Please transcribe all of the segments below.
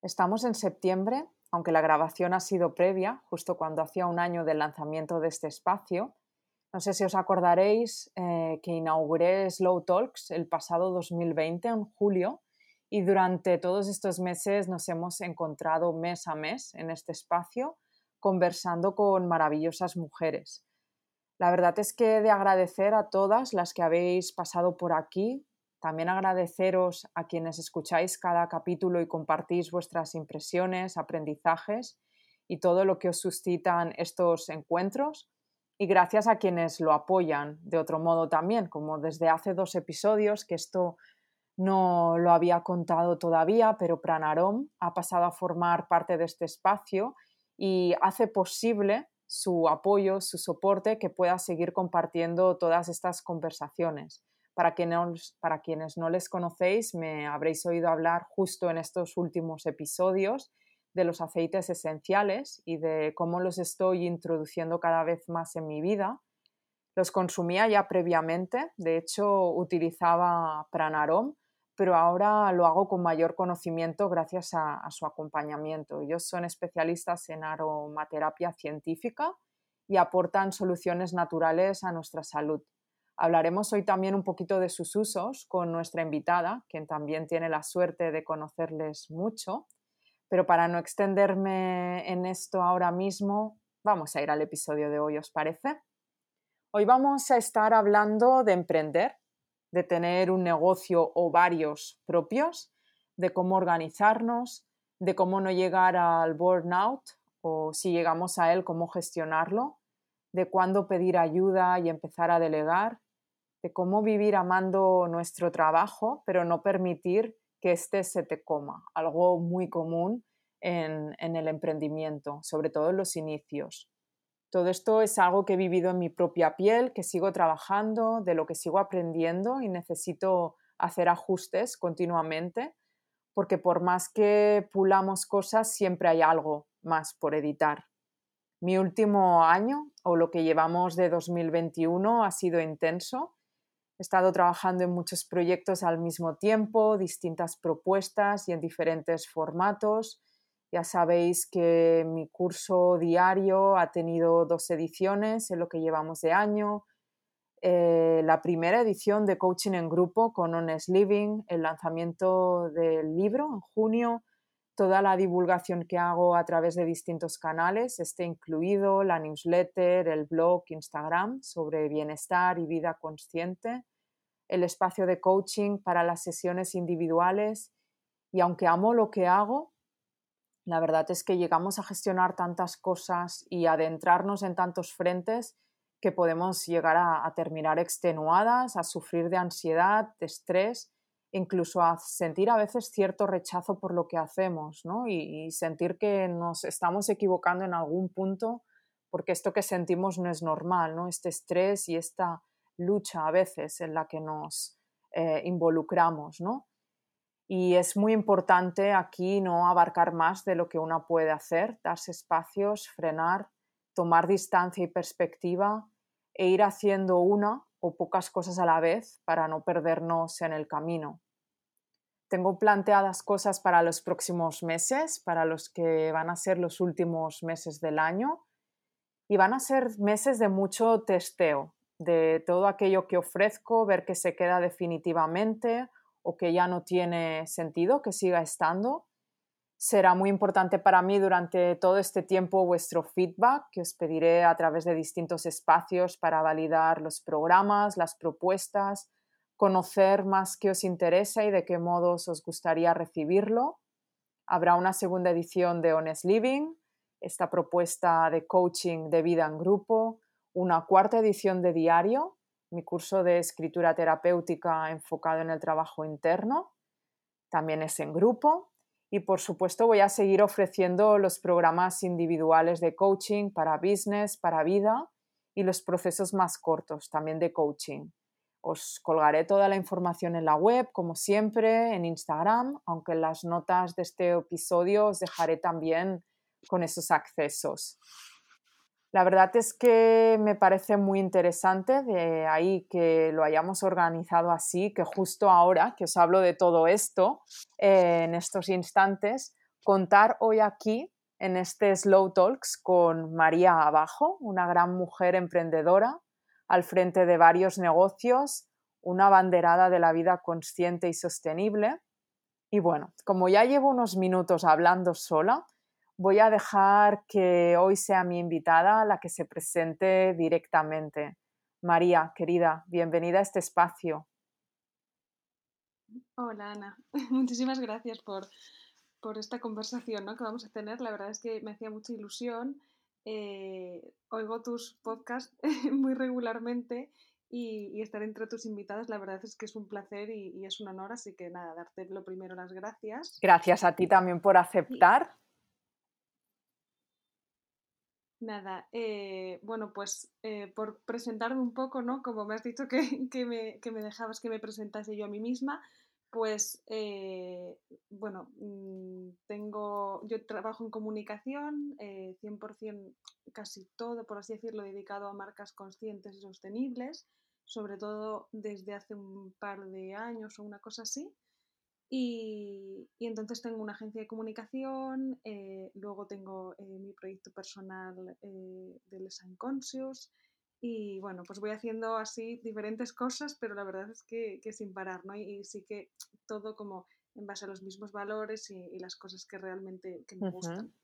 Estamos en septiembre, aunque la grabación ha sido previa, justo cuando hacía un año del lanzamiento de este espacio. No sé si os acordaréis eh, que inauguré Slow Talks el pasado 2020, en julio, y durante todos estos meses nos hemos encontrado mes a mes en este espacio conversando con maravillosas mujeres. La verdad es que de agradecer a todas las que habéis pasado por aquí, también agradeceros a quienes escucháis cada capítulo y compartís vuestras impresiones, aprendizajes y todo lo que os suscitan estos encuentros. Y gracias a quienes lo apoyan de otro modo también, como desde hace dos episodios, que esto no lo había contado todavía, pero Pranarom ha pasado a formar parte de este espacio y hace posible su apoyo, su soporte, que pueda seguir compartiendo todas estas conversaciones. Para, para quienes no les conocéis, me habréis oído hablar justo en estos últimos episodios de los aceites esenciales y de cómo los estoy introduciendo cada vez más en mi vida. Los consumía ya previamente, de hecho utilizaba Pranarom, pero ahora lo hago con mayor conocimiento gracias a, a su acompañamiento. Ellos son especialistas en aromaterapia científica y aportan soluciones naturales a nuestra salud. Hablaremos hoy también un poquito de sus usos con nuestra invitada, quien también tiene la suerte de conocerles mucho. Pero para no extenderme en esto ahora mismo, vamos a ir al episodio de hoy, ¿os parece? Hoy vamos a estar hablando de emprender, de tener un negocio o varios propios, de cómo organizarnos, de cómo no llegar al burnout o si llegamos a él, cómo gestionarlo, de cuándo pedir ayuda y empezar a delegar, de cómo vivir amando nuestro trabajo, pero no permitir que éste se te coma, algo muy común en, el emprendimiento, sobre todo en los inicios. Todo esto es algo que he vivido en mi propia piel, que sigo trabajando, de lo que sigo aprendiendo y necesito hacer ajustes continuamente, porque por más que pulamos cosas, siempre hay algo más por editar. Mi último año, o lo que llevamos de 2021, ha sido intenso He estado trabajando en muchos proyectos al mismo tiempo, distintas propuestas y en diferentes formatos. Ya sabéis que mi curso diario ha tenido dos ediciones en lo que llevamos de año. Eh, la primera edición de coaching en grupo con Honest Living, el lanzamiento del libro en junio, toda la divulgación que hago a través de distintos canales, este incluido la newsletter, el blog, Instagram sobre bienestar y vida consciente, el espacio de coaching para las sesiones individuales. Y aunque amo lo que hago, la verdad es que llegamos a gestionar tantas cosas y adentrarnos en tantos frentes que podemos llegar a, terminar extenuadas, a sufrir de ansiedad, de estrés incluso a sentir a veces cierto rechazo por lo que hacemos, ¿no? Y, sentir que nos estamos equivocando en algún punto porque esto que sentimos no es normal, ¿no? Este estrés y esta lucha a veces en la que nos eh, involucramos, ¿no? Y es muy importante aquí no abarcar más de lo que una puede hacer, darse espacios, frenar, tomar distancia y perspectiva e ir haciendo una o pocas cosas a la vez para no perdernos en el camino. Tengo planteadas cosas para los próximos meses, para los que van a ser los últimos meses del año, y van a ser meses de mucho testeo, de todo aquello que ofrezco, ver que se queda definitivamente o que ya no tiene sentido que siga estando. Será muy importante para mí durante todo este tiempo vuestro feedback, que os pediré a través de distintos espacios para validar los programas, las propuestas, conocer más qué os interesa y de qué modos os gustaría recibirlo. Habrá una segunda edición de Honest Living, esta propuesta de coaching de vida en grupo, una cuarta edición de Diario, mi curso de escritura terapéutica enfocado en el trabajo interno, también es en grupo, y por supuesto voy a seguir ofreciendo los programas individuales de coaching para business, para vida y los procesos más cortos también de coaching. Os colgaré toda la información en la web, como siempre, en Instagram, aunque en las notas de este episodio os dejaré también con esos accesos. La verdad es que me parece muy interesante de ahí que lo hayamos organizado así, que justo ahora que os hablo de todo esto, eh, en estos instantes, contar hoy aquí en este Slow Talks con María Abajo, una gran mujer emprendedora al frente de varios negocios, una banderada de la vida consciente y sostenible. Y bueno, como ya llevo unos minutos hablando sola, voy a dejar que hoy sea mi invitada la que se presente directamente. María, querida, bienvenida a este espacio. Hola Ana, muchísimas gracias por, esta conversación que vamos a tener. La verdad es que me hacía mucha ilusión. Eh, oigo tus podcasts muy regularmente y, estar entre tus invitados, la verdad es que es un placer y, es un honor, así que nada, darte lo primero las gracias. Gracias a ti también por aceptar. Nada, eh, bueno, pues eh, por presentarme un poco, ¿no? Como me has dicho que, me, dejabas que me presentase yo a mí misma, pues eh, bueno, mm, tengo, yo trabajo en comunicación, 100% casi todo, por así decirlo, dedicado a marcas conscientes y sostenibles, sobre todo desde hace un par de años o una cosa así. Y, entonces tengo una agencia de comunicación, eh, luego tengo eh, mi proyecto personal eh, de Les Unconscious y bueno, pues voy haciendo así diferentes cosas, pero la verdad es que, sin parar, ¿no? Y, sí que todo como en base a los mismos valores y, las cosas que realmente me gustan.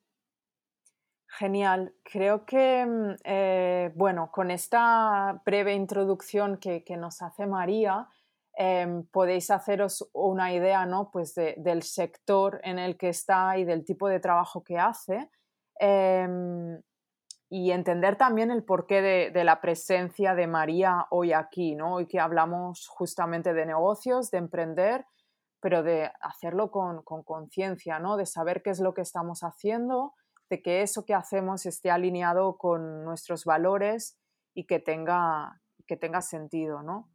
Genial. Creo que, mm, bueno, con esta breve introducción que, que nos hace María, Em, podéis haceros una idea ¿no? pues del sector en el que está y del tipo de trabajo que hace em, y entender también el porqué de, la presencia de María hoy aquí, ¿no? hoy que hablamos justamente de negocios, de emprender, pero de hacerlo con conciencia, ¿no? de saber qué es lo que estamos haciendo, de que eso que hacemos esté alineado con nuestros valores y que tenga, que tenga sentido. ¿no?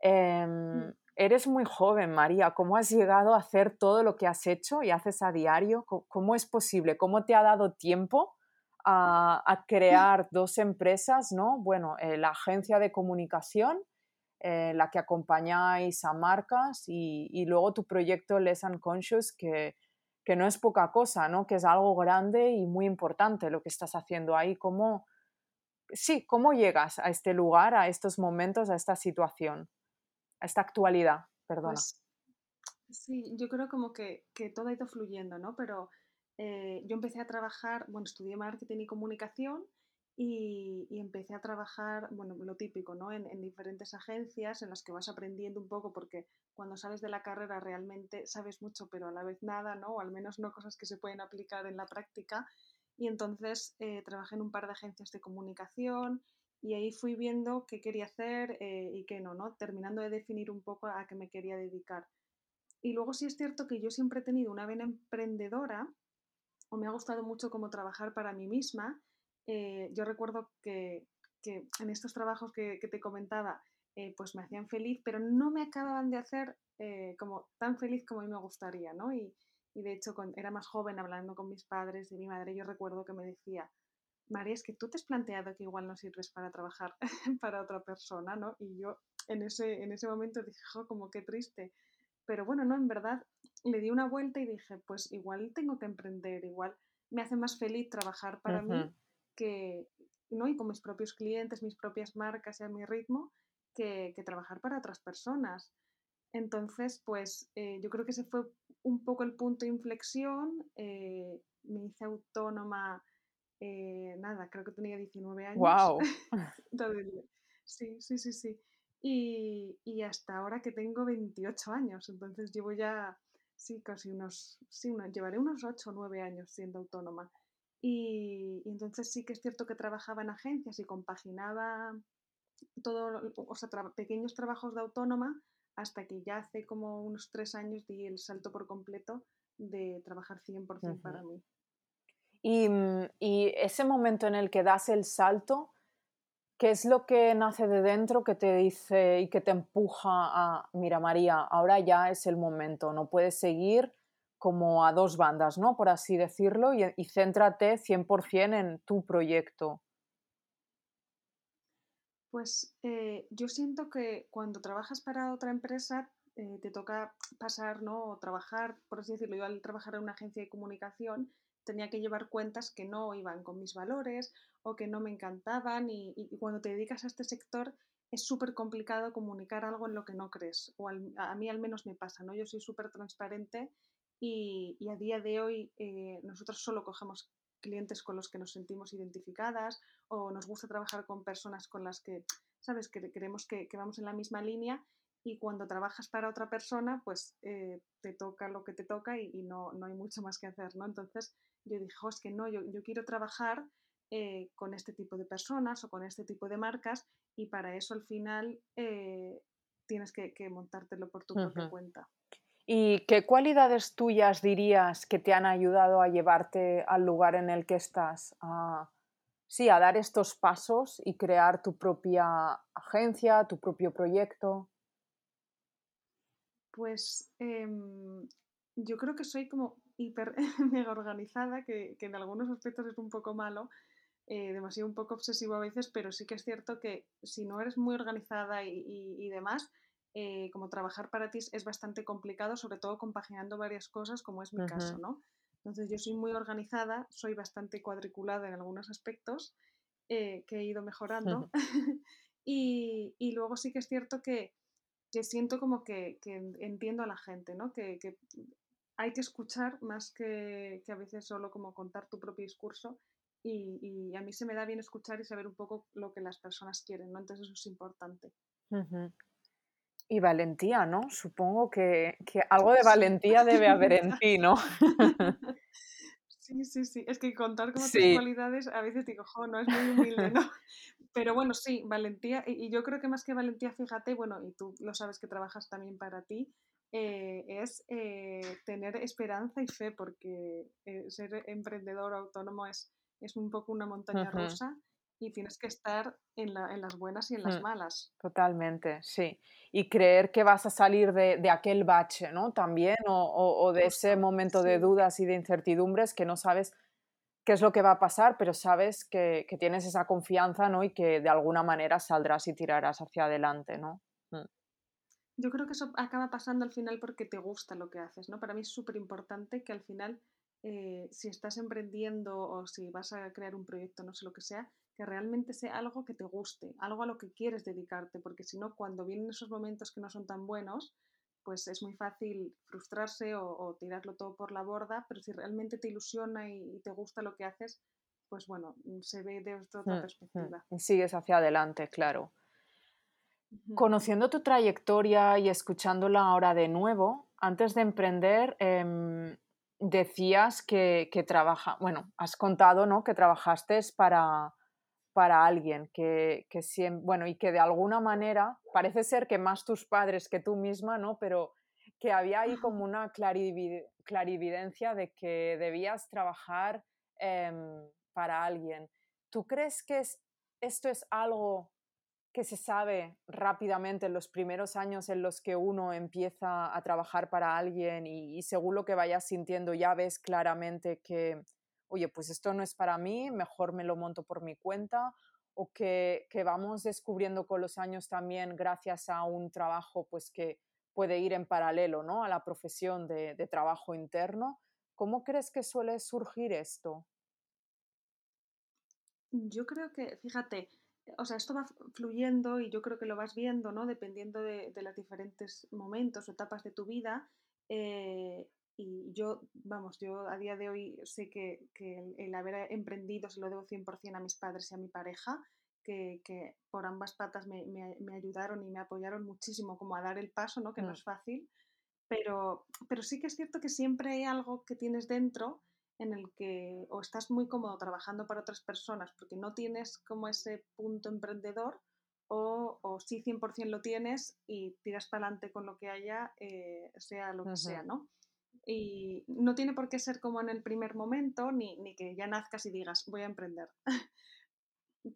Em, mm. eres muy joven, María. ¿Cómo has llegado a hacer todo lo que has hecho y haces a diario? ¿Cómo, es posible? ¿Cómo te ha dado tiempo a, crear dos empresas? ¿no? Bueno, eh, la agencia de comunicación, eh, la que acompañáis a marcas y, luego tu proyecto Less Unconscious, que, que no es poca cosa, ¿no? que es algo grande y muy importante lo que estás haciendo ahí. ¿Cómo, sí, ¿cómo llegas a este lugar, a estos momentos, a esta situación? A esta actualidad? Perdona. Pues, sí, yo creo como que, todo ha ido fluyendo, ¿no? Pero eh, yo empecé a trabajar, bueno, estudié marketing y comunicación y, empecé a trabajar, bueno, lo típico, ¿no? En, diferentes agencias en las que vas aprendiendo un poco porque cuando sales de la carrera realmente sabes mucho pero a la vez nada, ¿no? O al menos no cosas que se pueden aplicar en la práctica. Y entonces eh, trabajé en un par de agencias de comunicación y ahí fui viendo qué quería hacer eh, y qué no, ¿no? Terminando de definir un poco a qué me quería dedicar. Y luego sí es cierto que yo siempre he tenido una vena emprendedora o me ha gustado mucho como trabajar para mí misma. Eh, yo recuerdo que, que, en estos trabajos que, que te comentaba, eh, pues me hacían feliz, pero no me acababan de hacer como tan feliz como a mí me gustaría, ¿no? Y, y de hecho, era más joven, hablando con mis padres y mi madre, yo recuerdo que me decía, María, es que tú te has planteado que igual no sirves para trabajar para otra persona, ¿no? Y yo en ese, en ese momento dije, como qué triste. Pero bueno, no, en verdad le di una vuelta y dije, pues igual tengo que emprender, igual me hace más feliz trabajar para mí que, ¿no? Y con mis propios clientes, mis propias marcas y a mi ritmo, que, trabajar para otras personas. Entonces, pues eh, yo creo que ese fue un poco el punto de inflexión. Eh, me hice autónoma, eh, nada, creo que tenía 19 años. ¡Wow! sí, sí, sí, sí. Y, y, hasta ahora que tengo 28 años, entonces llevo ya, sí, casi unos, sí, llevaré unos 8 o 9 años siendo autónoma. Y, entonces sí que es cierto que trabajaba en agencias y compaginaba todo, o sea, pequeños trabajos de autónoma hasta que ya hace como unos tres años di el salto por completo de trabajar 100% para mí. Y, mm, y, ese momento en el que das el salto, ¿qué es lo que nace de dentro que te dice y que te empuja a, mira María, ahora ya es el momento, no puedes seguir como a dos bandas, ¿no? Por así decirlo, y, y céntrate 100% en tu proyecto. Pues eh, yo siento que cuando trabajas para otra empresa eh, te toca pasar, ¿no? O trabajar, por así decirlo, yo al trabajar en una agencia de comunicación tenía que llevar cuentas que no iban con mis valores o que no me encantaban y, cuando te dedicas a este sector es súper complicado comunicar algo en lo que no crees, o a mí al menos me pasa, ¿no? Yo soy súper transparente y, a día de hoy eh, nosotros solo cogemos clientes con los que nos sentimos identificadas o nos gusta trabajar con personas con las que, sabes, que creemos que, vamos en la misma línea y cuando trabajas para otra persona, pues eh, te toca lo que te toca y, no, no, hay mucho más que hacer, ¿no? Entonces yo dije, es que no, yo, yo quiero trabajar eh, con este tipo de personas o con este tipo de marcas y para eso al final eh, tienes que, montártelo por tu propia cuenta. ¿Y qué cualidades tuyas dirías que te han ayudado a llevarte al lugar en el que estás? A, sí, a dar estos pasos y crear tu propia agencia, tu propio proyecto. Pues em, yo creo que soy como hiper mega organizada, que, en algunos aspectos es un poco malo, eh, demasiado un poco obsesivo a veces, pero sí que es cierto que si no eres muy organizada y demás, eh, como trabajar para ti es bastante complicado, sobre todo compaginando varias cosas, como es mi caso, ¿no? Entonces yo soy muy organizada, soy bastante cuadriculada en algunos aspectos eh, que he ido mejorando y, y, luego sí que es cierto que, que siento como que, que, entiendo a la gente, ¿no? Que, que hay que escuchar más que, que, a veces solo como contar tu propio discurso y, y, a mí se me da bien escuchar y saber un poco lo que las personas quieren, ¿no? Entonces eso es importante. Y valentía, ¿no? Supongo que, algo de valentía debe haber en ti, ¿no? Sí, sí, sí. Es que contar con otras cualidades a veces digo, jo, no es muy humilde, ¿no? Pero bueno, sí, valentía. Y, yo creo que más que valentía, fíjate, bueno, y tú lo sabes que trabajas también para ti, eh, es eh, tener esperanza y fe, porque eh, ser emprendedor autónomo es, es un poco una montaña rusa y tienes que estar en, las buenas y en las mm, malas. Totalmente, sí. Y creer que vas a salir de, aquel bache, ¿no? También, o, de ese momento de dudas y de incertidumbres que no sabes qué es lo que va a pasar, pero sabes que, tienes esa confianza, ¿no? Y que de alguna manera saldrás y tirarás hacia adelante, ¿no? Mm. Yo creo que eso acaba pasando al final porque te gusta lo que haces, ¿no? Para mí es súper importante que al final, eh, si estás emprendiendo o si vas a crear un proyecto, no sé lo que sea, que realmente sea algo que te guste, algo a lo que quieres dedicarte, porque si no, cuando vienen esos momentos que no son tan buenos, pues es muy fácil frustrarse o, tirarlo todo por la borda, pero si realmente te ilusiona y, te gusta lo que haces, pues bueno, mm, se ve de otra, mm, mm. perspectiva. Y sigues hacia adelante, claro. Conociendo tu trayectoria y escuchándola ahora de nuevo, antes de emprender, em, decías que, que trabaja, bueno, has contado, ¿no? Que trabajaste para, para alguien que, que siempre, bueno, y que de alguna manera, parece ser que más tus padres que tú misma, ¿no? Pero que había ahí como una clarividencia de que debías trabajar em, para alguien. ¿Tú crees que esto es algo que se sabe rápidamente en los primeros años en los que uno empieza a trabajar para alguien y según lo que vayas sintiendo ya ves claramente que, oye, pues esto no es para mí, mejor me lo monto por mi cuenta, o que, vamos descubriendo con los años también gracias a un trabajo pues que puede ir en paralelo ¿no? a la profesión de, trabajo interno. ¿Cómo crees que suele surgir esto? Yo creo que, fíjate, o sea, esto va fluyendo y yo creo que lo vas viendo, ¿no? Dependiendo de, los diferentes momentos o etapas de tu vida. Eh, y yo, vamos, yo a día de hoy sé que, el, haber emprendido se lo debo 100% a mis padres y a mi pareja, que, por ambas patas me, ayudaron y me apoyaron muchísimo como a dar el paso, ¿no? que no mm. es fácil, pero, pero sí que es cierto que siempre hay algo que tienes dentro en el que o estás muy cómodo trabajando para otras personas porque no tienes como ese punto emprendedor o, o sí 100% lo tienes y tiras para adelante con lo que haya, eh, sea lo que sea, ¿no? Y no tiene por qué ser como en el primer momento, ni, ni que ya nazcas y digas, voy a emprender.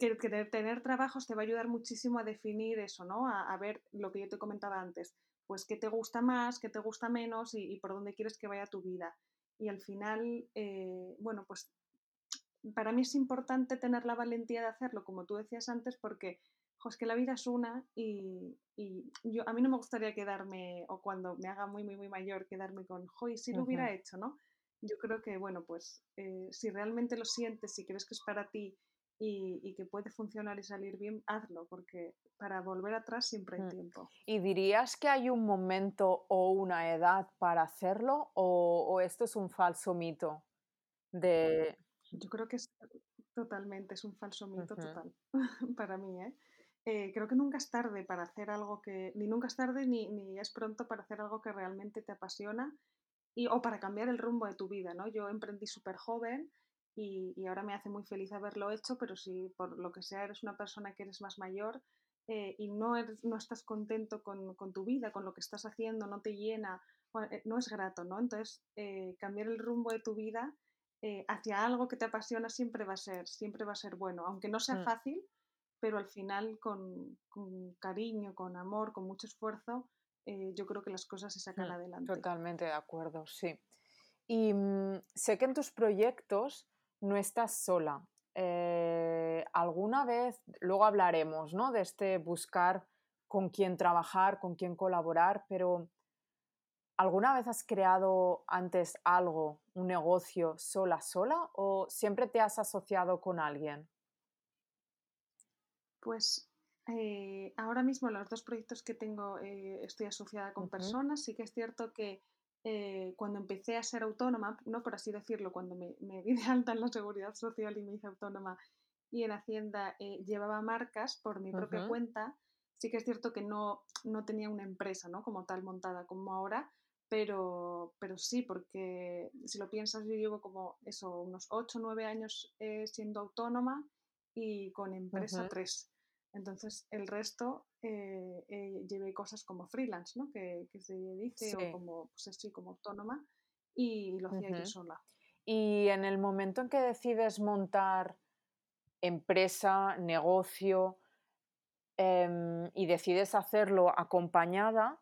que, que, tener trabajos te va a ayudar muchísimo a definir eso, ¿no? A, a, ver lo que yo te comentaba antes, pues qué te gusta más, qué te gusta menos y, y por dónde quieres que vaya tu vida. Y al final, eh, bueno, pues para mí es importante tener la valentía de hacerlo, como tú decías antes, porque es que la vida es una y, yo, a mí no me gustaría quedarme, o cuando me haga muy, muy, muy mayor, quedarme con, joy, si lo hubiera hecho, ¿no? Yo creo que, bueno, pues eh, si realmente lo sientes, si crees que es para ti y, que puede funcionar y salir bien, hazlo, porque para volver atrás siempre hay mm. tiempo. ¿Y dirías que hay un momento o una edad para hacerlo o, esto es un falso mito? De... Yo creo que es totalmente, es un falso mito total para mí, ¿eh? Eh, creo que nunca es tarde para hacer algo que, ni nunca es tarde ni, ni es pronto para hacer algo que realmente te apasiona y, o para cambiar el rumbo de tu vida, ¿no? Yo emprendí súper joven y, y, ahora me hace muy feliz haberlo hecho, pero si por lo que sea eres una persona que eres más mayor eh, y no, eres, no estás contento con, con, tu vida, con lo que estás haciendo, no te llena, eh, no es grato, ¿no? Entonces, cambiar el rumbo de tu vida hacia algo que te apasiona siempre va a ser, siempre va a ser bueno, aunque no sea mm. fácil, pero al final con, cariño, con amor, con mucho esfuerzo, eh, yo creo que las cosas se sacan mm, adelante. Totalmente de acuerdo, sí. Y mm, sé que en tus proyectos no estás sola. Eh, alguna vez, luego hablaremos ¿no? de este buscar con quién trabajar, con quién colaborar, pero ¿alguna vez has creado antes algo, un negocio sola, sola o siempre te has asociado con alguien? Pues eh, ahora mismo los dos proyectos que tengo eh, estoy asociada con personas. Sí que es cierto que eh, cuando empecé a ser autónoma, no por así decirlo, cuando me, me, di de alta en la seguridad social y me hice autónoma y en Hacienda llevaba marcas por mi propia cuenta, sí que es cierto que no, no tenía una empresa ¿no? como tal montada como ahora, pero, pero sí, porque si lo piensas, yo llevo como eso, unos 8 o 9 años siendo autónoma y con empresa 3. Entonces, el resto eh, eh, llevé cosas como freelance, ¿no? Que, se dice, o como, pues así, como autónoma, y lo hacía yo sola. Y en el momento en que decides montar empresa, negocio, em, y decides hacerlo acompañada,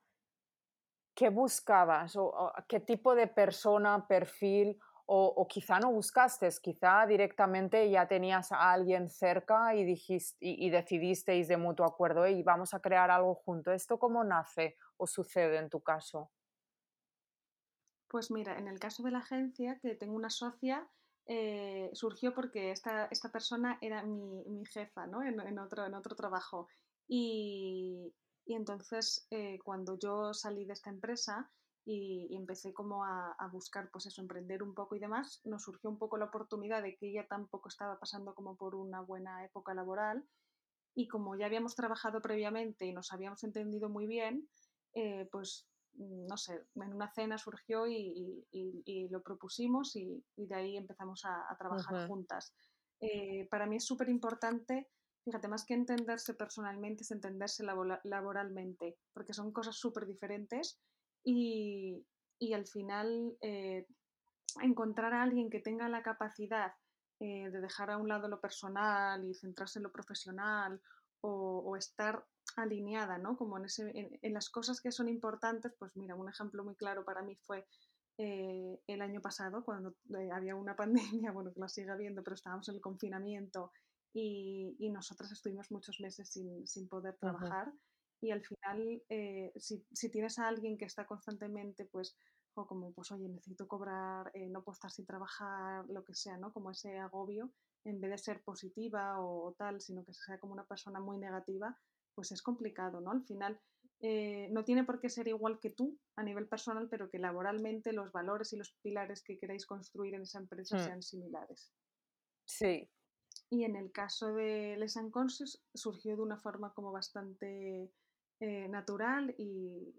¿qué buscabas? o, ¿Qué tipo de persona, perfil o, quizá no buscaste, quizá directamente ya tenías a alguien cerca y, dijiste, y, decidisteis de mutuo acuerdo, y vamos a crear algo junto. ¿Esto cómo nace o sucede en tu caso? Pues mira, en el caso de la agencia, que tengo una socia, eh, surgió porque esta, esta, persona era mi, mi jefa ¿no? en, otro, en otro trabajo. Y, y entonces, eh, cuando yo salí de esta empresa, y, empecé como a, buscar, pues eso, emprender un poco y demás, nos surgió un poco la oportunidad de que ella tampoco estaba pasando como por una buena época laboral y como ya habíamos trabajado previamente y nos habíamos entendido muy bien, eh, pues mm, no sé, en una cena surgió y, lo propusimos y, de ahí empezamos a, trabajar juntas. Eh, para mí es súper importante, fíjate, más que entenderse personalmente, es entenderse laboralmente, porque son cosas súper diferentes y, al final eh, encontrar a alguien que tenga la capacidad eh, de dejar a un lado lo personal y centrarse en lo profesional o, estar alineada, ¿no? Como en, ese, en, las cosas que son importantes, pues mira, un ejemplo muy claro para mí fue eh, el año pasado, cuando había una pandemia, bueno, que la sigue habiendo, pero estábamos en el confinamiento y, y nosotras estuvimos muchos meses sin, sin poder trabajar y al final, eh, si, si, tienes a alguien que está constantemente, pues, o como, pues, oye, necesito cobrar, eh, no puedo estar sin trabajar, lo que sea, ¿no? Como ese agobio, en vez de ser positiva o, tal, sino que sea como una persona muy negativa, pues es complicado, ¿no? Al final, eh, no tiene por qué ser igual que tú a nivel personal, pero que laboralmente los valores y los pilares que queráis construir en esa empresa Mm. sean similares. Sí, Y en el caso de Les Unconscious surgió de una forma como bastante eh, natural y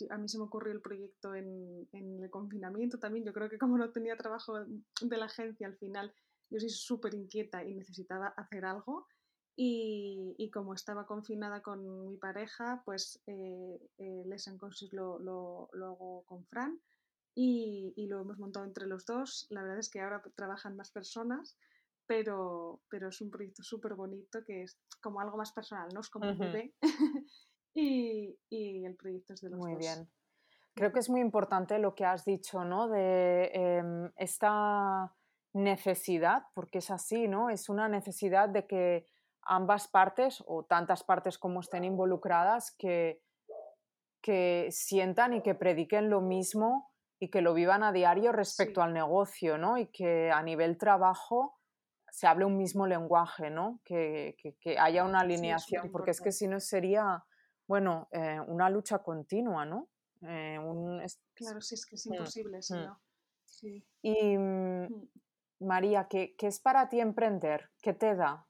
y a mí se me ocurrió el proyecto en, en el confinamiento también. Yo creo que como no tenía trabajo de la agencia al final, yo soy súper inquieta y necesitaba hacer algo. Y, y como estaba confinada con mi pareja, pues eh, eh, Les lo, lo, lo hago con Fran y, y lo hemos montado entre los dos. La verdad es que ahora trabajan más personas, pero, pero es un proyecto súper bonito que es como algo más personal, ¿no? Es como un Ujú. bebé y, y el proyecto es de los muy dos. bien. Creo que es muy importante lo que has dicho, ¿no? De em, esta necesidad, porque es así, ¿no? Es una necesidad de que ambas partes o tantas partes como estén involucradas que, que sientan y que prediquen lo mismo y que lo vivan a diario respecto Sí. al negocio, ¿no? Y que a nivel trabajo se hable un mismo lenguaje, ¿no? Que, que- que haya una Sí, alineación, súper porque es que si no sería, bueno, eh, una lucha continua, ¿no? Eh, un Claro, sí, es que es Mm, imposible, si mm. no. Sí. Y mm, Mm. María, ¿qué, qué es para ti emprender? ¿Qué te da?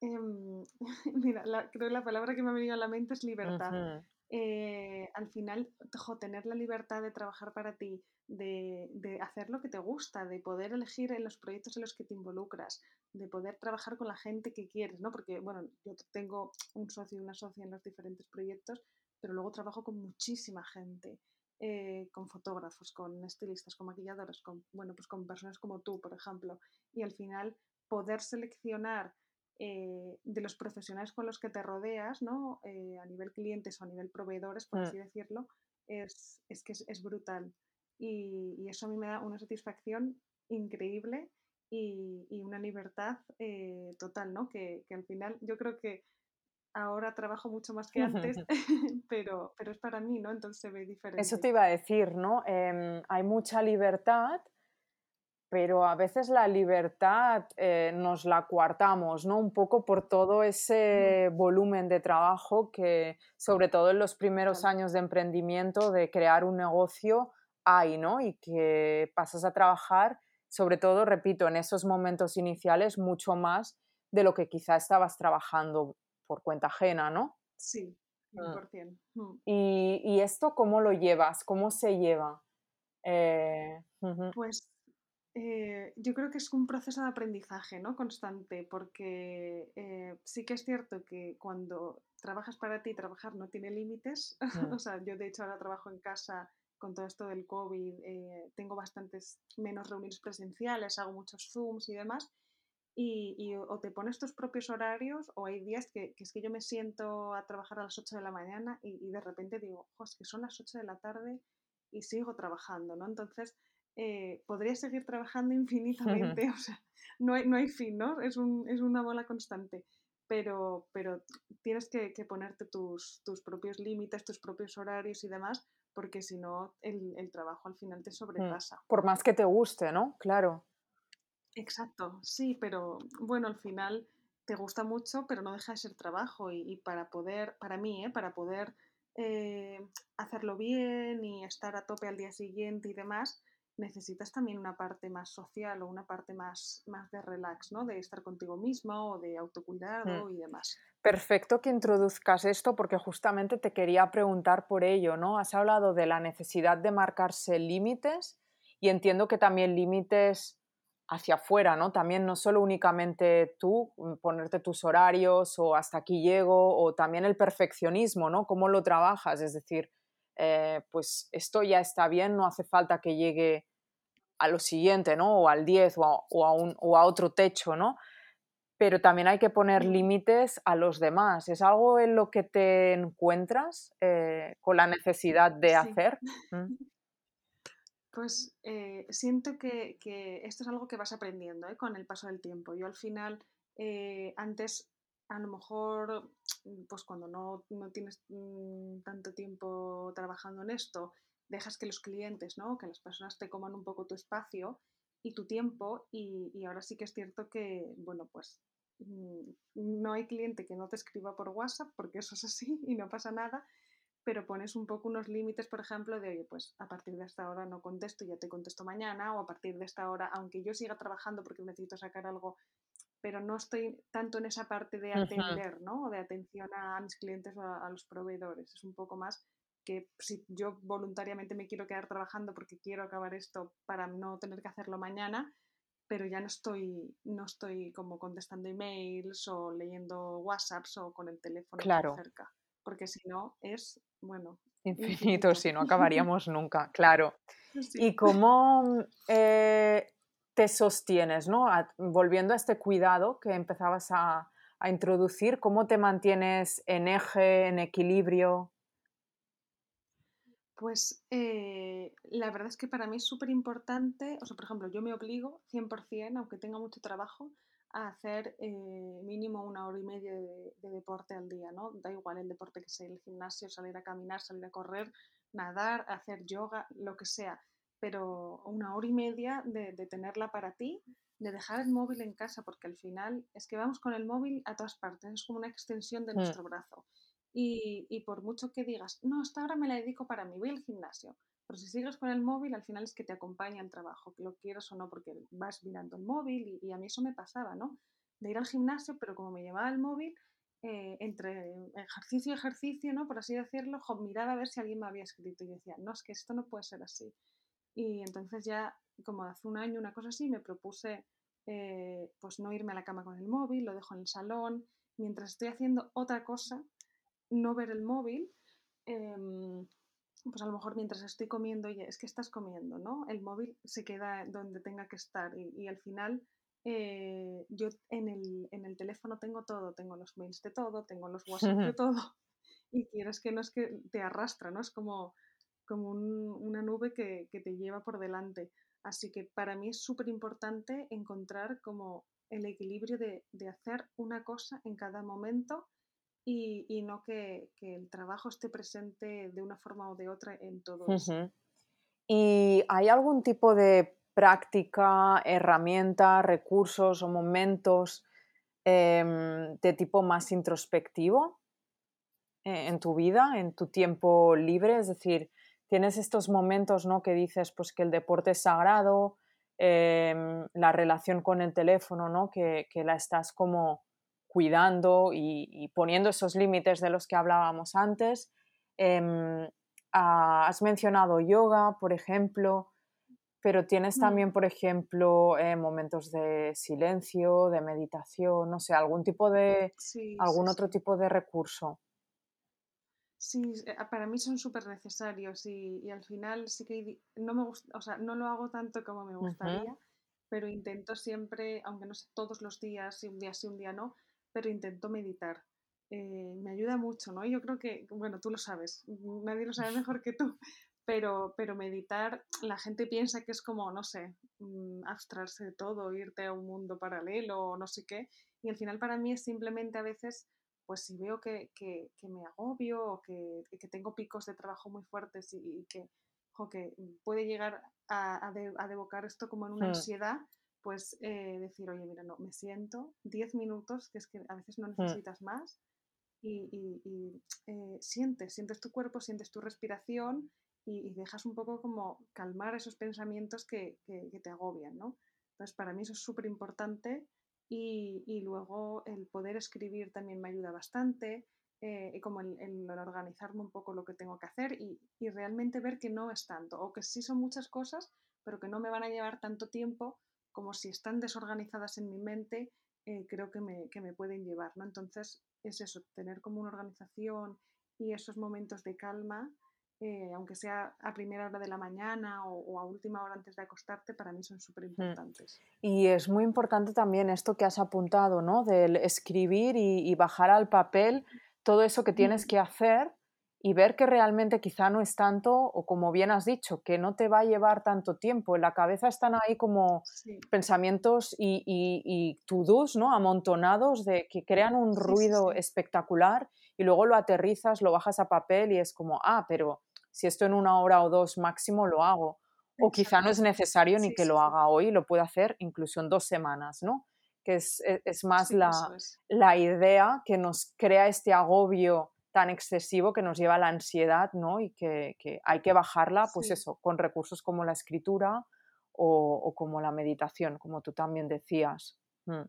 Em, mira, la- creo que la palabra que me ha venido a la mente es libertad. Eh, al final, tener la libertad de trabajar para ti, de, de hacer lo que te gusta, de poder elegir en los proyectos en los que te involucras, de poder trabajar con la gente que quieres, ¿no? Porque, bueno, yo tengo un socio y una socia en los diferentes proyectos, pero luego trabajo con muchísima gente, eh, con fotógrafos, con estilistas, con maquilladoras, con, bueno, pues con personas como tú, por ejemplo, y al final poder seleccionar eh, de los profesionales con los que te rodeas, ¿no? Eh, a nivel clientes o a nivel proveedores, por mm, así decirlo, es, es que es, es brutal. Y, y eso a mí me da una satisfacción increíble y, y una libertad eh, total, ¿no? Que, que al final yo creo que ahora trabajo mucho más que antes, pero, pero es para mí, ¿no? Entonces se ve Eso diferente. te iba a decir, ¿no? Em, hay mucha libertad, pero a veces la libertad eh, nos la coartamos, ¿no? Un poco por todo ese volumen de trabajo que, sobre todo en los primeros años de emprendimiento, de crear un negocio, hay, ¿no? Y que pasas a trabajar, sobre todo, repito, en esos momentos iniciales, mucho más de lo que quizá estabas trabajando por cuenta ajena, ¿no? Sí, Mm. 100%. Mm. ¿Y, y esto cómo lo llevas? ¿Cómo se lleva? Eh, Pues eh, yo creo que es un proceso de aprendizaje, ¿no? Constante, porque eh, sí que es cierto que cuando trabajas para ti, trabajar no tiene límites. mm, o sea, yo de hecho ahora trabajo en casa con todo esto del COVID, eh, tengo bastantes menos reuniones presenciales, hago muchos Zooms y demás. Y, y o te pones tus propios horarios o hay días que, que es que yo me siento a trabajar a las 8 de la mañana y, y de repente digo, "Jo, es que son las 8 de la tarde y sigo trabajando, ¿no? Entonces, eh, podría seguir trabajando infinitamente, o sea, no hay, no hay fin, ¿no? Es, un, es una bola constante, pero, pero tienes que, que ponerte tus, tus propios límites, tus propios horarios y demás, porque si no, el, el trabajo al final te mm. sobrepasa. Por más que te guste, ¿no? Claro. Exacto, sí, pero bueno, al final te gusta mucho, pero no deja de ser trabajo y, y para poder, para mí, ¿eh? para poder eh, hacerlo bien y estar a tope al día siguiente y demás, necesitas también una parte más social o una parte más, más de relax, ¿no? De estar contigo mismo o de Mm. autocuidado y demás. Perfecto que introduzcas esto porque justamente te quería preguntar por ello, ¿no? Has hablado de la necesidad de marcarse límites y entiendo que también límites hacia afuera, ¿no? También no solo únicamente tú, mm, ponerte tus horarios o hasta aquí llego, o también el perfeccionismo, ¿no? ¿Cómo lo trabajas? Es decir, eh, pues esto ya está bien, no hace falta que llegue a lo siguiente, ¿no? O al 10 o a, o a un- o a otro techo, ¿no? Pero también hay que poner límites a los demás. ¿Es algo en lo que te encuentras eh, con la necesidad de Sí. hacer? Mm, Pues eh, siento que, que esto es algo que vas aprendiendo ¿eh? con el paso del tiempo. Yo al final, eh, antes, a lo mejor, mm, pues cuando no, no tienes mm, tanto tiempo trabajando en esto, dejas que los clientes, ¿no? que las personas te coman un poco tu espacio y tu tiempo y, y ahora sí que es cierto que, bueno, pues mm, no hay cliente que no te escriba por WhatsApp, porque eso es así y no pasa nada, pero pones un poco unos límites, por ejemplo, de, oye, pues a partir de esta hora no contesto, ya te contesto mañana, o a partir de esta hora, aunque yo siga trabajando porque necesito sacar algo, pero no estoy tanto en esa parte de atender, ¿no? O de atención a, mis clientes o a, los proveedores. Es un poco más que si yo voluntariamente me quiero quedar trabajando porque quiero acabar esto para no tener que hacerlo mañana, pero ya no estoy, no estoy como contestando emails o leyendo WhatsApps o con el teléfono cerca. Porque si no es, bueno. Infinito, si no acabaríamos nunca, claro. ¿Y cómo eh, te sostienes, ¿no? volviendo a este cuidado que empezabas a, introducir, ¿cómo te mantienes en eje, en equilibrio? Pues eh, la verdad es que para mí es súper importante, o sea, por ejemplo, yo me obligo 100%, aunque tenga mucho trabajo, a hacer eh, mínimo una hora y media de, deporte al día, ¿no? Da igual el deporte que sea, el gimnasio, salir a caminar, salir a correr, nadar, hacer yoga, lo que sea, pero una hora y media de, de tenerla para ti, de dejar el móvil en casa, porque al final es que vamos con el móvil a todas partes, es como una extensión de mm. nuestro brazo. Y, por mucho que digas, no, esta hora me la dedico para mí, voy al gimnasio. Pero si sigues con el móvil, al final es que te acompaña el trabajo, que lo quieras o no, porque vas mirando el móvil y, a mí eso me pasaba, ¿no? De ir al gimnasio, pero como me llevaba el móvil, eh, entre ejercicio y ejercicio, ¿no? Por así decirlo, miraba a ver si alguien me había escrito y decía, no, es que esto no puede ser así. Y entonces ya, como hace un año, una cosa así, me propuse eh, pues no irme a la cama con el móvil, lo dejo en el salón, mientras estoy haciendo otra cosa, no ver el móvil, em, pues a lo mejor mientras estoy comiendo, oye, es que estás comiendo, ¿no? El móvil se queda donde tenga que estar y, al final eh, yo en el, teléfono tengo todo, tengo los mails de todo, tengo los WhatsApp de todo y quieres que no es que te arrastra, ¿no? Es como, como una nube que, te lleva por delante. Así que para mí es súper importante encontrar como el equilibrio de, hacer una cosa en cada momento y, no que, el trabajo esté presente de una forma o de otra en todo. ¿Y hay algún tipo de práctica, herramienta, recursos o momentos em, de tipo más introspectivo eh, en tu vida, en tu tiempo libre? Es decir, tienes estos momentos ¿no? que dices pues, que el deporte es sagrado, em, la relación con el teléfono, ¿no? que, que la estás como cuidando y, poniendo esos límites de los que hablábamos antes. Em, has mencionado yoga, por ejemplo, pero tienes mm. también, por ejemplo, eh, momentos de silencio, de meditación, no sé, algún tipo de, algún otro tipo de recurso. Sí, eh, para mí son súper necesarios y, al final sí que no me gusta, o sea, no lo hago tanto como me gustaría, pero intento siempre, aunque no sé todos los días, y un día sí, un día no, pero intento meditar. Eh, me ayuda mucho, ¿no? Yo creo que, bueno, tú lo sabes, nadie lo sabe mejor que tú, pero, pero meditar, la gente piensa que es como, no sé, mm, abstraerse de todo, irte a un mundo paralelo o no sé qué, y al final para mí es simplemente a veces, pues si veo que, que, me agobio o que, que, tengo picos de trabajo muy fuertes y, que, que puede llegar a, a, devocar esto como en una hmm. ansiedad, pues eh, decir, oye, mira, no, me siento 10 minutos, que es que a veces no mm. necesitas más, y, eh, sientes, sientes tu cuerpo, sientes tu respiración y, dejas un poco como calmar esos pensamientos que, te agobian, ¿no? Entonces, para mí eso es súper importante y, luego el poder escribir también me ayuda bastante, eh, y como el, organizarme un poco lo que tengo que hacer y, realmente ver que no es tanto, o que sí son muchas cosas, pero que no me van a llevar tanto tiempo como si están desorganizadas en mi mente, eh, creo que me, que me, pueden llevar. ¿no? Entonces, es eso, tener como una organización y esos momentos de calma, eh, aunque sea a primera hora de la mañana o, a última hora antes de acostarte, para mí son súper hmm. importantes. Y es muy importante también esto que has apuntado, ¿no? Del escribir y, y bajar al papel todo eso que tienes que hacer y ver que realmente quizá no es tanto, o como bien has dicho, que no te va a llevar tanto tiempo. En la cabeza están ahí como pensamientos y, y, to-dos, ¿no? Amontonados de que crean un ruido espectacular y luego lo aterrizas, lo bajas a papel y es como, ah, pero si esto en una hora o dos máximo lo hago. O quizá no es necesario ni que lo haga hoy, lo puedo hacer incluso en dos semanas, ¿no? que es, e, más la, la, idea que nos crea este agobio tan excesivo que nos lleva a la ansiedad, ¿no? Y que, que hay que bajarla, pues eso, con recursos como la escritura o, como la meditación, como tú también decías. Mm.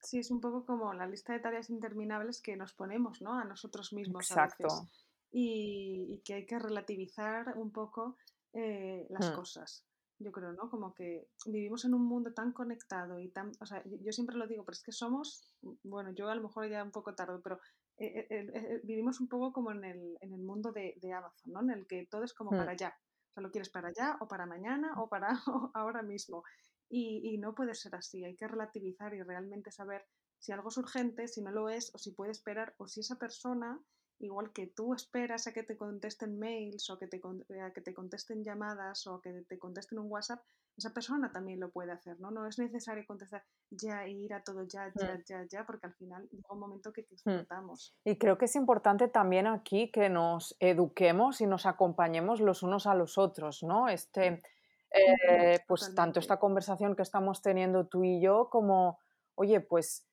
Sí, es un poco como la lista de tareas interminables que nos ponemos, ¿no? A nosotros mismos Exacto. a veces. Y, que hay que relativizar un poco eh, las mm. cosas yo creo, ¿no? Como que vivimos en un mundo tan conectado y tan, o sea, yo siempre lo digo, pero es que somos, bueno, yo a lo mejor ya un poco tarde, pero eh, eh, vivimos un poco como en el, en el mundo de, de, Amazon, ¿no? En el que todo es como para mm. allá. O sea, lo quieres para allá o para mañana o para ahora mismo. Y, y no puede ser así, hay que relativizar y realmente saber si algo es urgente, si no lo es, o si puede esperar, o si esa persona igual que tú esperas a que te contesten mails o que te, a que te contesten llamadas o que te contesten un WhatsApp, esa persona también lo puede hacer, ¿no? No es necesario contestar ya e ir a todo ya, ya, mm. ya, ya, porque al final llega un momento que mm. disfrutamos. Y creo que es importante también aquí que nos eduquemos y nos acompañemos los unos a los otros, ¿no? Este, eh, pues tanto esta conversación que estamos teniendo tú y yo como, oye, pues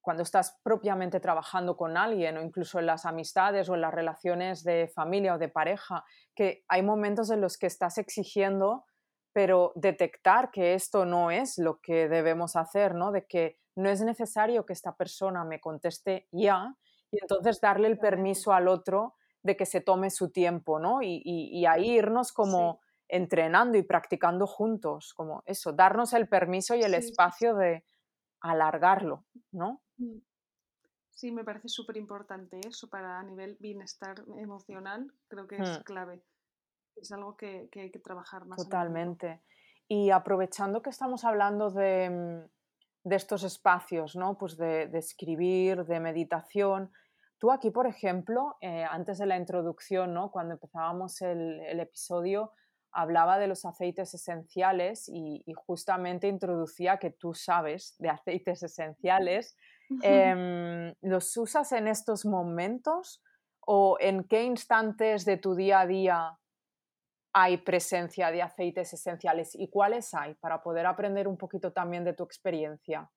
cuando estás propiamente trabajando con alguien o incluso en las amistades o en las relaciones de familia o de pareja, que hay momentos en los que estás exigiendo, pero detectar que esto no es lo que debemos hacer, ¿no? De que no es necesario que esta persona me conteste ya y entonces darle el permiso al otro de que se tome su tiempo, ¿no? Y, ahí irnos como entrenando y practicando juntos, como eso, darnos el permiso y el espacio de alargarlo, ¿no? Mm. Sí, me parece súper importante eso para a nivel bienestar emocional, creo que es mm. clave. Es algo que, hay que trabajar más. Totalmente. Y aprovechando que estamos hablando de, mm, estos espacios, ¿no? Pues de, escribir, de meditación. Tú aquí, por ejemplo, eh, antes de la introducción, ¿no? Cuando empezábamos el, el episodio, hablaba de los aceites esenciales y, justamente introducía que tú sabes de aceites esenciales. Em, ¿Los usas en estos momentos o en qué instantes de tu día a día hay presencia de aceites esenciales y cuáles hay para poder aprender un poquito también de tu experiencia?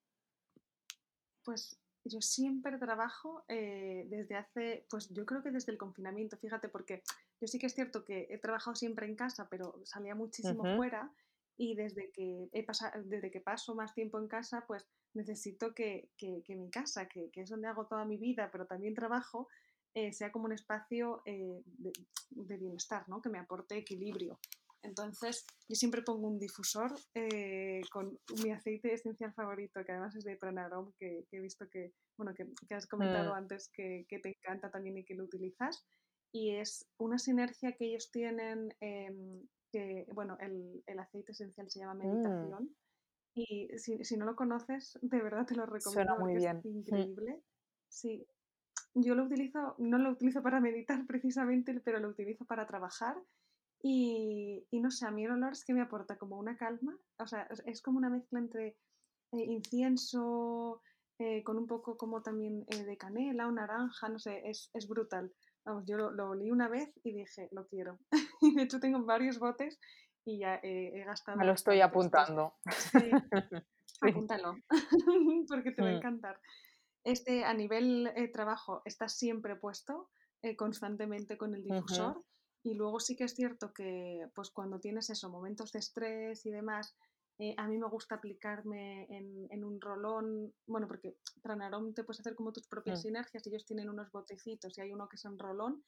Pues yo siempre trabajo eh, desde hace, pues yo creo que desde el confinamiento, fíjate, porque yo sí que es cierto que he trabajado siempre en casa, pero salía muchísimo fuera y desde que, he pasado, desde que paso más tiempo en casa, pues necesito que, que, mi casa, que, que, es donde hago toda mi vida, pero también trabajo, eh, sea como un espacio eh, de, de, bienestar, ¿no? que me aporte equilibrio. Entonces, yo siempre pongo un difusor eh, con mi aceite esencial favorito, que además es de Pranarom, que, que he visto que, bueno, que, que has comentado mm. antes que, que, te encanta también y que lo utilizas. Y es una sinergia que ellos tienen, em, que, bueno, el, el, aceite esencial se llama mm. meditación. Y si, si, no lo conoces, de verdad te lo recomiendo. Suena muy bien. Es increíble. Sí. Yo lo utilizo, no lo utilizo para meditar precisamente, pero lo utilizo para trabajar y, y, no sé, a mí el olor es que me aporta como una calma, o sea, es, como una mezcla entre eh, incienso, eh, con un poco como también eh, de canela o naranja, no sé, es, es brutal. Vamos, yo lo, lo, olí una vez y dije, lo quiero. y de hecho tengo varios botes y ya he gastado. Me lo estoy apuntando. Sí, apúntalo, porque te va a mm. encantar. Este a nivel trabajo está siempre puesto constantemente con el difusor. Y luego sí que es cierto que pues cuando tienes eso, momentos de estrés y demás, eh, a mí me gusta aplicarme en, en, un rolón, bueno, porque Pranarom te puedes hacer como tus propias mm. sinergias, ellos tienen unos botecitos y hay uno que es en rolón,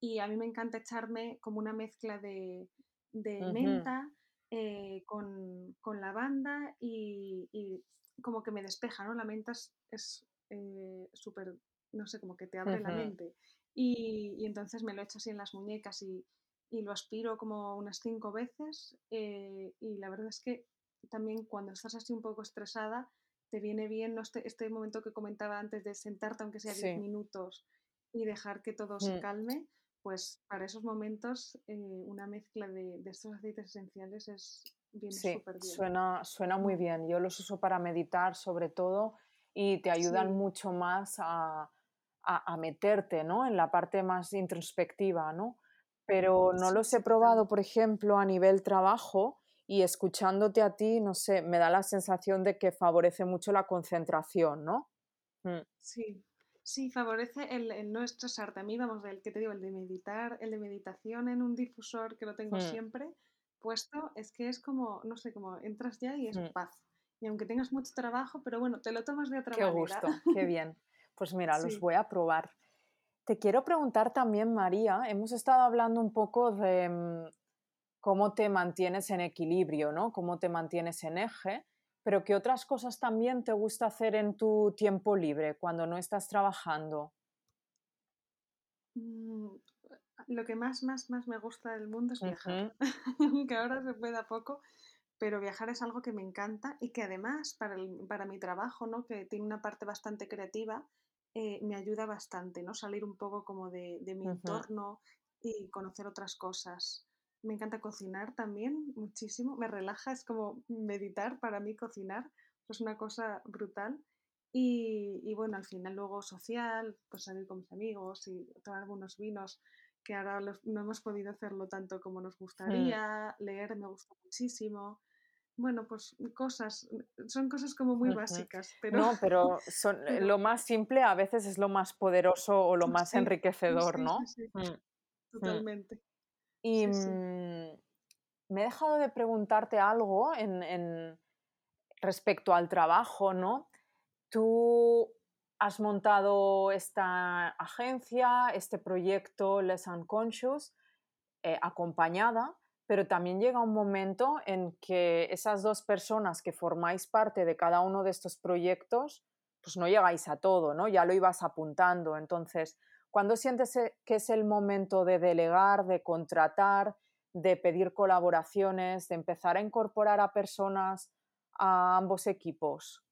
y a mí me encanta echarme como una mezcla de, de menta eh, con, con, lavanda y, y, como que me despeja, ¿no? La menta es eh, súper, no sé, como que te abre la mente. Y, entonces me lo echo así en las muñecas y, y lo aspiro como unas cinco veces. Eh, y la verdad es que también cuando estás así un poco estresada, te viene bien ¿no? este, este momento que comentaba antes de sentarte aunque sea 10 minutos y dejar que todo se mm. calme, pues para esos momentos eh, una mezcla de, de, estos aceites esenciales es viene sí, bien. Suena, suena muy bien. Yo los uso para meditar sobre todo y te ayudan mucho más a, a, meterte ¿no? en la parte más introspectiva, ¿no? Pero no los he probado, por ejemplo, a nivel trabajo y escuchándote a ti, no sé, me da la sensación de que favorece mucho la concentración, ¿no? Mm. Sí, sí, favorece el, no estresarte. A mí, vamos, el que te digo, el de meditar, el de meditación en un difusor que lo tengo mm. siempre puesto, es que es como, no sé, como entras ya y es mm. paz. Y aunque tengas mucho trabajo, pero bueno, te lo tomas de otra manera. Qué gusto, qué bien. Pues mira, los voy a probar. Te quiero preguntar también, María, hemos estado hablando un poco de cómo te mantienes en equilibrio, ¿no? Cómo te mantienes en eje, pero ¿qué otras cosas también te gusta hacer en tu tiempo libre cuando no estás trabajando? Mm, lo que más, más, más me gusta del mundo es viajar, aunque ahora se pueda poco, pero viajar es algo que me encanta y que además para, para mi trabajo, ¿no? que tiene una parte bastante creativa, eh, me ayuda bastante, ¿no? Salir un poco como de, de mi entorno y conocer otras cosas. Me encanta cocinar también muchísimo, me relaja, es como meditar para mí cocinar, es una cosa brutal. Y, bueno, al final luego social, pues salir con mis amigos y tomar algunos vinos, que ahora no hemos podido hacerlo tanto como nos mm. gustaría, leer me gusta muchísimo. Bueno, pues cosas, son cosas como muy básicas, pero... No, pero son, eh, lo más simple a veces es lo más poderoso o lo más enriquecedor, ¿no? Sí, mm, mm. Totalmente. Y mm, me he dejado de preguntarte algo en, respecto al trabajo, ¿no? Tú has montado esta agencia, este proyecto Less Unconscious, eh, acompañada, pero también llega un momento en que esas dos personas que formáis parte de cada uno de estos proyectos, pues no llegáis a todo, ¿no? Ya lo ibas apuntando. Entonces, ¿Cuándo sientes e, que es el momento de delegar, de contratar, de pedir colaboraciones, de empezar a incorporar a personas a ambos equipos?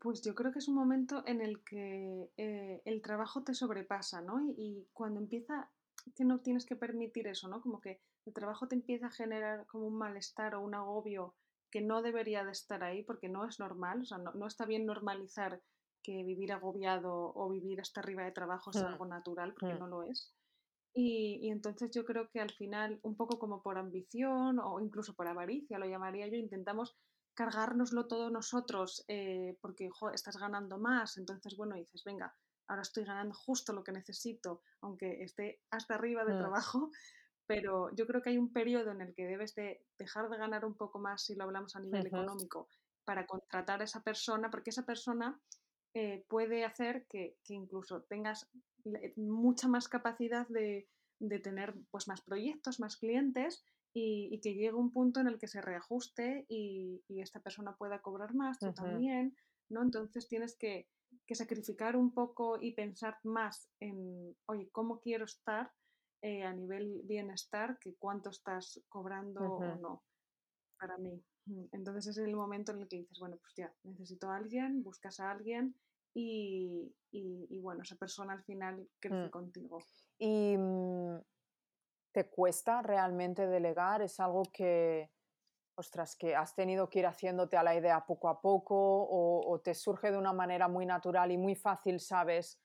Pues yo creo que es un momento en el que eh, el trabajo te sobrepasa, ¿no? Y, cuando empieza, que no tienes que permitir eso, ¿no? Como que el trabajo te empieza a generar como un malestar o un agobio que no debería de estar ahí porque no es normal, o sea, no, no está bien normalizar que vivir agobiado o vivir hasta arriba de trabajo es mm. algo natural, porque mm. no lo es. Y, entonces yo creo que al final, un poco como por ambición o incluso por avaricia, lo llamaría yo, intentamos cargárnoslo todo nosotros eh, porque estás ganando más. Entonces, bueno, dices, venga, ahora estoy ganando justo lo que necesito, aunque esté hasta arriba de trabajo. Pero yo creo que hay un periodo en el que debes de dejar de ganar un poco más, si lo hablamos a nivel económico, para contratar a esa persona, porque esa persona eh, puede hacer que, incluso tengas mucha más capacidad de, tener pues, más proyectos, más clientes y, que llegue un punto en el que se reajuste y, esta persona pueda cobrar más, tú también, ¿no? Entonces tienes que, sacrificar un poco y pensar más en, oye, ¿cómo quiero estar eh, a nivel bienestar que cuánto estás cobrando o no para mí? Entonces es el momento en el que dices, bueno, pues ya, necesito a alguien, buscas a alguien y, bueno, esa persona al final crece mm. contigo. ¿Y mm, te cuesta realmente delegar? ¿Es algo que, ostras, que has tenido que ir haciéndote a la idea poco a poco o, te surge de una manera muy natural y muy fácil, sabes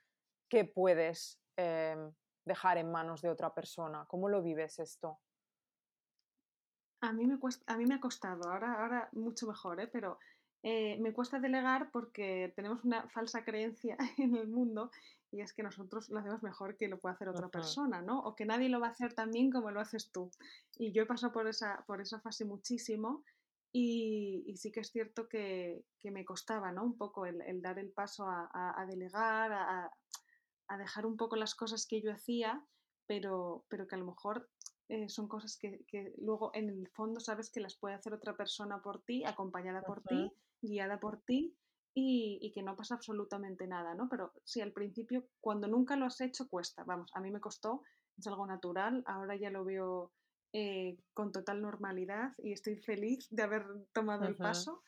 que puedes em, dejar en manos de otra persona? ¿Cómo lo vives esto? A mí me, ha costado, ahora, ahora mucho mejor, ¿eh? pero eh, me cuesta delegar porque tenemos una falsa creencia en el mundo y es que nosotros lo hacemos mejor que lo puede hacer otra persona, ¿no? O que nadie lo va a hacer tan bien como lo haces tú. Y yo he pasado por esa, por esa fase muchísimo y, sí que es cierto que, me costaba, ¿no? Un poco el, dar el paso a, delegar, a, dejar un poco las cosas que yo hacía, pero, pero que a lo mejor eh, son cosas que, luego en el fondo sabes que las puede hacer otra persona por ti, acompañada por ti guiada por ti y, que no pasa absolutamente nada, ¿no? Pero sí, al principio, cuando nunca lo has hecho, cuesta. Vamos, a mí me costó, es algo natural, ahora ya lo veo eh, con total normalidad y estoy feliz de haber tomado el paso.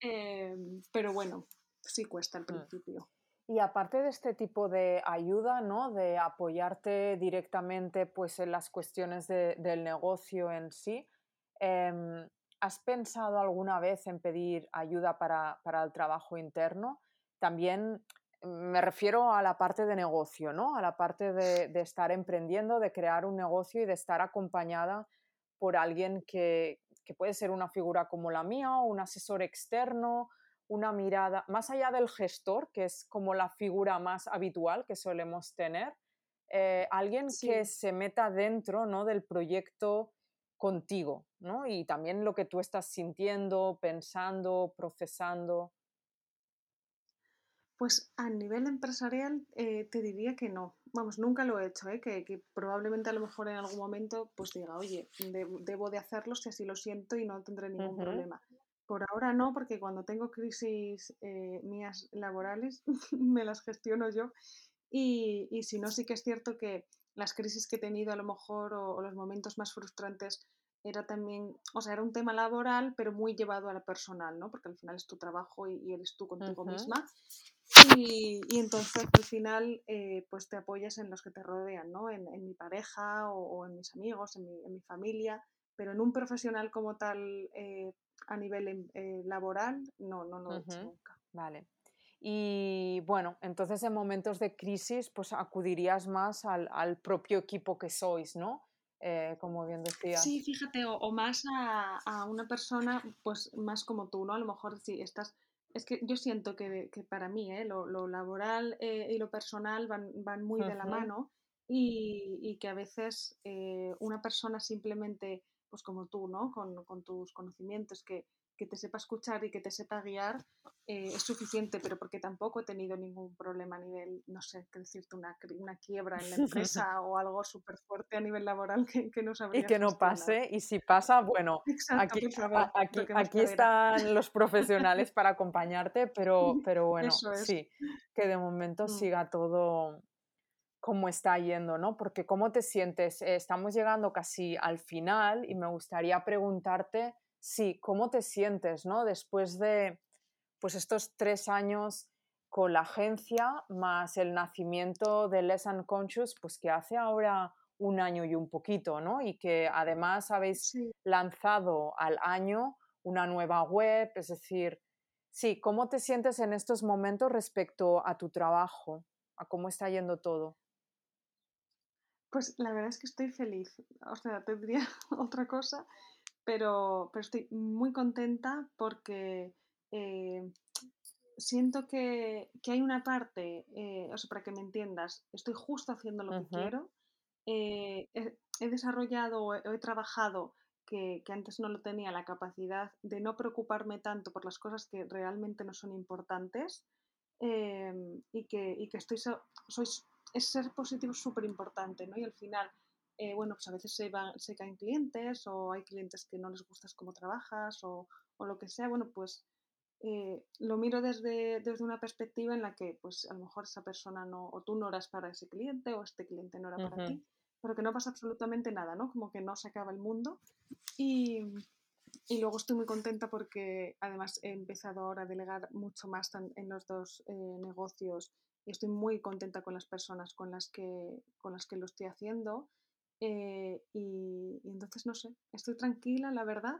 Em, pero bueno, sí cuesta al mm. principio. Y aparte de este tipo de ayuda, ¿no? De apoyarte directamente pues, en las cuestiones del negocio en sí, em, ¿Has pensado alguna vez en pedir ayuda para, el trabajo interno? También me refiero a la parte de negocio, ¿no? A la parte de, estar emprendiendo, de crear un negocio y de estar acompañada por alguien que, que puede ser una figura como la mía un asesor externo, una mirada, más allá del gestor, que es como la figura más habitual que solemos tener, eh, alguien que se meta dentro ¿no? del proyecto contigo, ¿no? Y también lo que tú estás sintiendo, pensando, procesando. Pues a nivel empresarial eh, te diría que no. Vamos, nunca lo he hecho, ¿eh? que, probablemente a lo mejor en algún momento pues diga, oye, debo de hacerlo si así lo siento y no tendré ningún problema. Por ahora no, porque cuando tengo crisis eh, mías laborales me las gestiono yo y, y, si no, sí que es cierto que las crisis que he tenido a lo mejor o, los momentos más frustrantes era también, o sea, era un tema laboral, pero muy llevado a la personal, ¿no? Porque al final es tu trabajo y, eres tú contigo misma. Y, y, entonces al final eh, pues te apoyas en los que te rodean, ¿no? En, en mi pareja o, en mis amigos, en mi, en mi, familia, pero en un profesional como tal eh, a nivel em, eh, laboral no, no lo he hecho nunca. Vale. Y bueno, entonces en momentos de crisis, pues acudirías más al, al propio equipo que sois, ¿no? Eh, como bien decías. Sí, fíjate, o, más a, a, una persona, pues más como tú, ¿no? A lo mejor si estás... Es que yo siento que, que para mí ¿eh? lo, lo, laboral eh, y lo personal van, van muy de la mano y, y, que a veces eh, una persona simplemente, pues como tú, ¿no? Con, con tus conocimientos, que, que te sepa escuchar y que te sepa guiar eh, es suficiente, pero porque tampoco he tenido ningún problema a nivel, no sé, qué decirte, una, una quiebra en la empresa o algo súper fuerte a nivel laboral que, que no sabría. Y que no pase, y si pasa, bueno, aquí, aquí, aquí están los profesionales para acompañarte, pero, pero bueno, sí, que de momento mm. siga todo como está yendo, ¿no? Porque ¿cómo te sientes? Eh, estamos llegando casi al final y me gustaría preguntarte sí, ¿cómo te sientes, ¿no? Después de pues estos tres años con la agencia, más el nacimiento de Less Unconscious, pues que hace ahora un año y un poquito, ¿no? Y que además habéis lanzado al año una nueva web, es decir, sí, ¿cómo te sientes en estos momentos respecto a tu trabajo, a cómo está yendo todo? Pues la verdad es que estoy feliz, o sea, tendría otra cosa, pero, pero estoy muy contenta porque eh, siento que, que, hay una parte, eh, o sea, para que me entiendas, estoy justo haciendo lo que quiero, eh, he, desarrollado o he, trabajado que, que, antes no lo tenía, la capacidad de no preocuparme tanto por las cosas que realmente no son importantes y, que, y que estoy, soy, es ser positivo súper importante, ¿no? Y al final eh, bueno, pues a veces se, van, se caen clientes o hay clientes que no les gustas cómo trabajas o, o lo que sea, bueno, pues eh, lo miro desde, desde, una perspectiva en la que pues a lo mejor esa persona no, o tú no eras para ese cliente o este cliente no era para ti, pero que no pasa absolutamente nada, ¿no? Como que no se acaba el mundo y, y luego estoy muy contenta porque además he empezado ahora a delegar mucho más en los dos eh, negocios y estoy muy contenta con las personas con las que, con las que lo estoy haciendo. Eh, y, entonces, no sé, estoy tranquila, la verdad,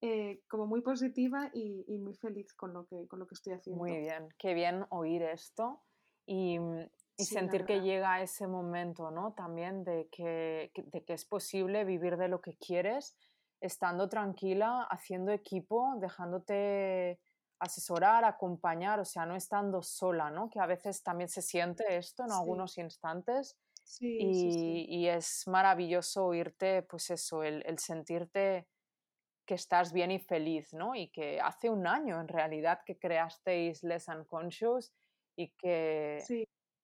eh, como muy positiva y, muy feliz con lo, que, con lo que estoy haciendo. Muy bien, qué bien oír esto y, mm, y sentir que llega ese momento, ¿no? También de que, de que es posible vivir de lo que quieres, estando tranquila, haciendo equipo, dejándote asesorar, acompañar, o sea, no estando sola, ¿no? Que a veces también se siente esto en algunos instantes y, es maravilloso oírte, pues eso, el, sentirte que estás bien y feliz, ¿no? Y que hace un año en realidad que creasteis Less Unconscious y que,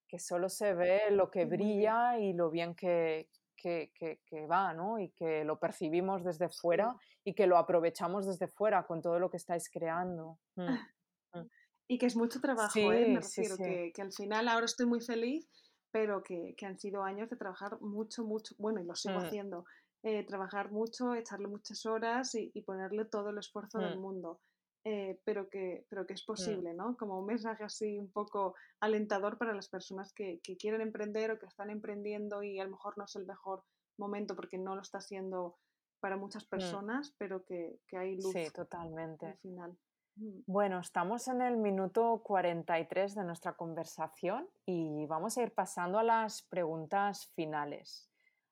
que solo se ve lo que brilla y lo bien que, que, que, va, ¿no? Y que lo percibimos desde fuera y que lo aprovechamos desde fuera con todo lo que estáis creando. Mm, mm. Y que es mucho trabajo, ¿eh? Me refiero, que, que al final ahora estoy muy feliz pero que, que, han sido años de trabajar mucho, mucho, bueno, y lo sigo mm. haciendo, eh, trabajar mucho, echarle muchas horas y, ponerle todo el esfuerzo del mm. mundo. Eh, pero, que, pero que es mm. posible, ¿no? Como un mensaje así un poco alentador para las personas que, que, quieren emprender o que están emprendiendo y a lo mejor no es el mejor momento porque no lo está haciendo para muchas personas, pero que, que, hay luz sí, totalmente. al final. Bueno, estamos en el minuto 43 de nuestra conversación y vamos a ir pasando a las preguntas finales.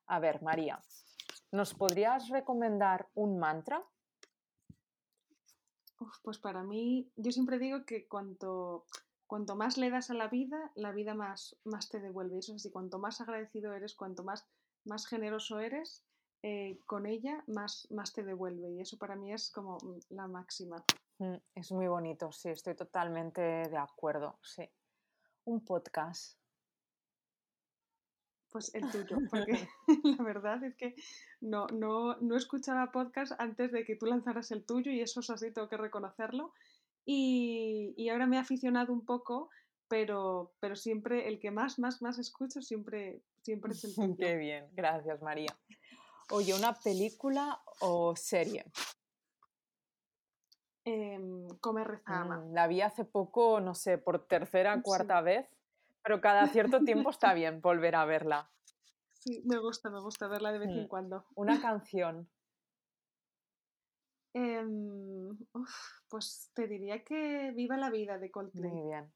A ver, María, ¿Nos podrías recomendar un mantra? pues para mí, yo siempre digo que cuanto, cuanto más le das a la vida, la vida más, más te devuelve. Eso es así, cuanto más agradecido eres, cuanto más, más generoso eres eh, con ella, más, más te devuelve. Y eso para mí es como mm, la máxima. Mm, es muy bonito, sí, estoy totalmente de acuerdo, sí. Un podcast. Pues el tuyo, porque la verdad es que no, no, no escuchaba podcast antes de que tú lanzaras el tuyo y eso es así, tengo que reconocerlo. Y, y ahora me he aficionado un poco, pero, pero siempre el que más, más, más escucho siempre, siempre es el tuyo. Qué bien, gracias María. Oye, ¿una película o serie? Eh, Come, reza, mm, la vi hace poco, no sé, por tercera, cuarta vez, pero cada cierto tiempo está bien volver a verla. Sí, me gusta, me gusta verla de vez en mm, cuando. Una canción. Em, pues te diría que Viva la vida de Coldplay. Muy bien.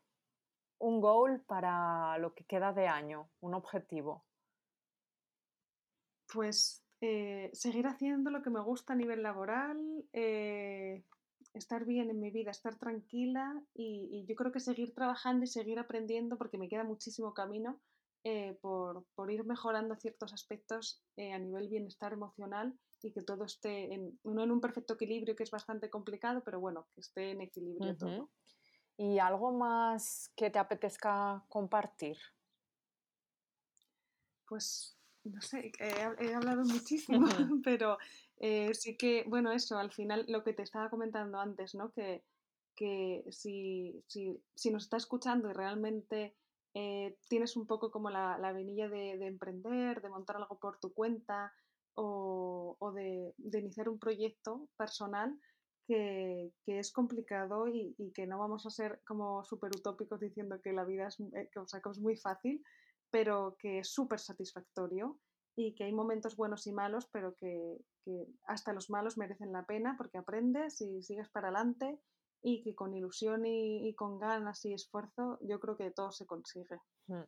Un goal para lo que queda de año, un objetivo. Pues eh, seguir haciendo lo que me gusta a nivel laboral, eh, estar bien en mi vida, estar tranquila y, yo creo que seguir trabajando y seguir aprendiendo porque me queda muchísimo camino eh, por, ir mejorando ciertos aspectos a nivel bienestar emocional y que todo esté en, no en un perfecto equilibrio que es bastante complicado, pero bueno, que esté en equilibrio todo. ¿Y algo más que te apetezca compartir? Pues no sé, he, hablado muchísimo, pero eh, sí que, bueno, eso, al final lo que te estaba comentando antes, ¿no? Que, que si, si, si, nos está escuchando y realmente eh, tienes un poco como la, la venilla de, de, emprender, de montar algo por tu cuenta o, o de, de, iniciar un proyecto personal, que, que es complicado y, que no vamos a ser como súper utópicos diciendo que la vida es, eh, o sea, que es muy fácil, pero que es súper satisfactorio y que hay momentos buenos y malos, pero que, hasta los malos merecen la pena porque aprendes y sigues para adelante y que con ilusión y, con ganas y esfuerzo yo creo que todo se consigue. Hmm.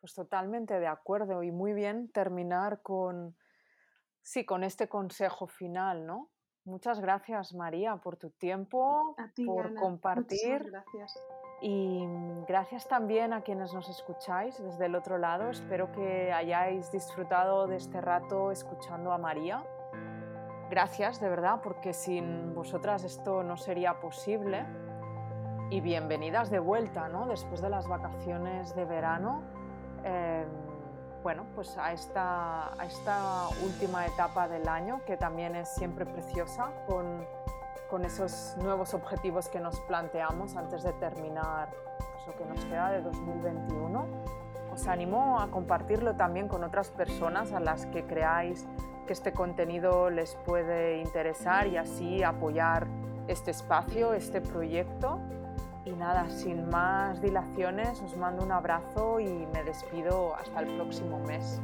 Pues totalmente de acuerdo y muy bien terminar con, sí, con este consejo final, ¿no? Muchas gracias María por tu tiempo, por compartir. Gracias. Y mm, gracias también a quienes nos escucháis desde el otro lado. Espero que hayáis disfrutado de este rato escuchando a María. Gracias de verdad, porque sin vosotras esto no sería posible. Y bienvenidas de vuelta, ¿no? Después de las vacaciones de verano. Em, bueno, pues a esta, a esta última etapa del año, que también es siempre preciosa, con con esos nuevos objetivos que nos planteamos antes de terminar pues, lo que nos queda de 2021. Os animo a compartirlo también con otras personas a las que creáis que este contenido les puede interesar y así apoyar este espacio, este proyecto. Y nada, sin más dilaciones, os mando un abrazo y me despido hasta el próximo mes.